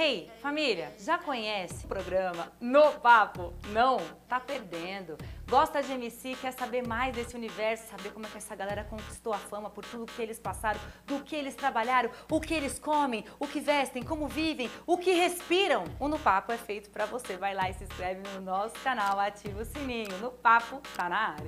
Hey, família, já conhece o programa No Papo? Não? Tá perdendo. Gosta de MC, quer saber mais desse universo, saber como é que essa galera conquistou a fama por tudo que eles passaram, do que eles trabalharam, o que eles comem, o que vestem, como vivem, o que respiram? O No Papo é feito pra você. Vai lá e se inscreve no nosso canal, ativa o sininho. No Papo tá na área.